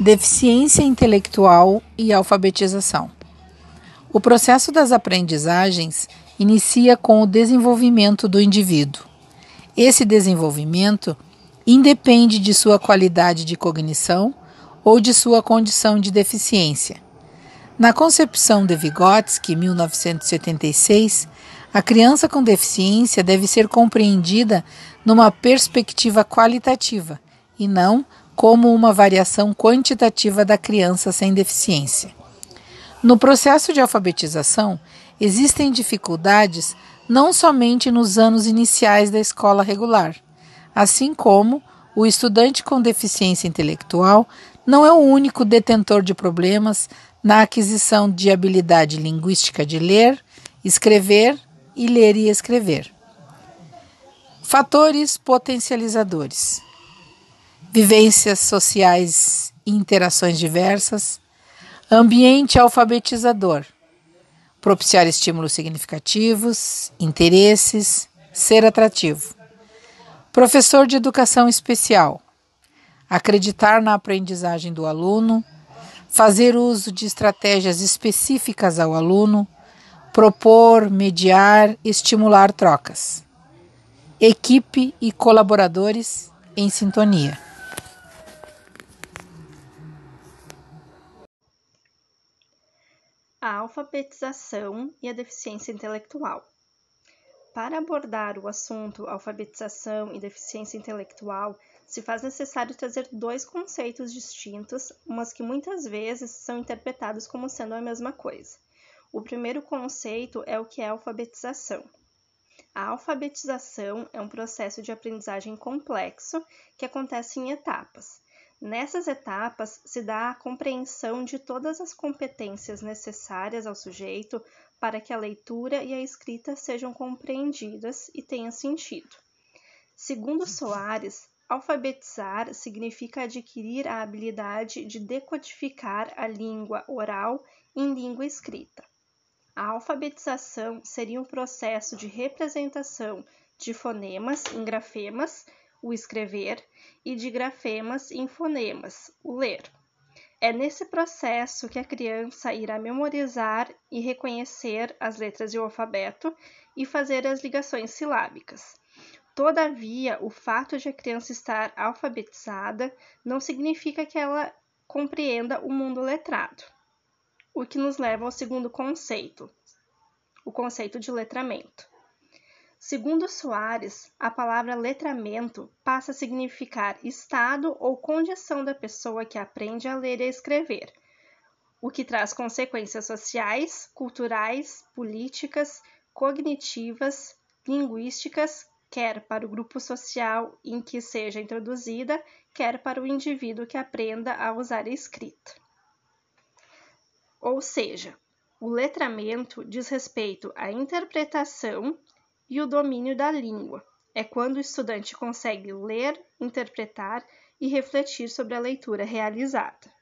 Deficiência intelectual e alfabetização. O processo das aprendizagens inicia com o desenvolvimento do indivíduo. Esse desenvolvimento independe de sua qualidade de cognição ou de sua condição de deficiência. Na concepção de Vygotsky, 1976, a criança com deficiência deve ser compreendida numa perspectiva qualitativa e não como uma variação quantitativa da criança sem deficiência. No processo de alfabetização, existem dificuldades não somente nos anos iniciais da escola regular, assim como o estudante com deficiência intelectual não é o único detentor de problemas na aquisição de habilidade linguística de ler, escrever e ler e escrever. Fatores potencializadores vivências sociais e interações diversas, ambiente alfabetizador, propiciar estímulos significativos, interesses, ser atrativo. Professor de educação especial, acreditar na aprendizagem do aluno, fazer uso de estratégias específicas ao aluno, propor, mediar, estimular trocas. Equipe e colaboradores em sintonia. A alfabetização e a deficiência intelectual. Para abordar o assunto alfabetização e deficiência intelectual, se faz necessário trazer dois conceitos distintos, mas que muitas vezes são interpretados como sendo a mesma coisa. O primeiro conceito é o que é alfabetização. A alfabetização é um processo de aprendizagem complexo que acontece em etapas. Nessas etapas se dá a compreensão de todas as competências necessárias ao sujeito para que a leitura e a escrita sejam compreendidas e tenham sentido. Segundo Soares, alfabetizar significa adquirir a habilidade de decodificar a língua oral em língua escrita. A alfabetização seria um processo de representação de fonemas em grafemas o escrever, e de grafemas em fonemas, o ler. É nesse processo que a criança irá memorizar e reconhecer as letras do alfabeto e fazer as ligações silábicas. Todavia, o fato de a criança estar alfabetizada não significa que ela compreenda o mundo letrado. O que nos leva ao segundo conceito, o conceito de letramento. Segundo Soares, a palavra letramento passa a significar estado ou condição da pessoa que aprende a ler e a escrever, o que traz consequências sociais, culturais, políticas, cognitivas, linguísticas, quer para o grupo social em que seja introduzida, quer para o indivíduo que aprenda a usar a escrita. Ou seja, o letramento diz respeito à interpretação e o domínio da língua. É quando o estudante consegue ler, interpretar e refletir sobre a leitura realizada.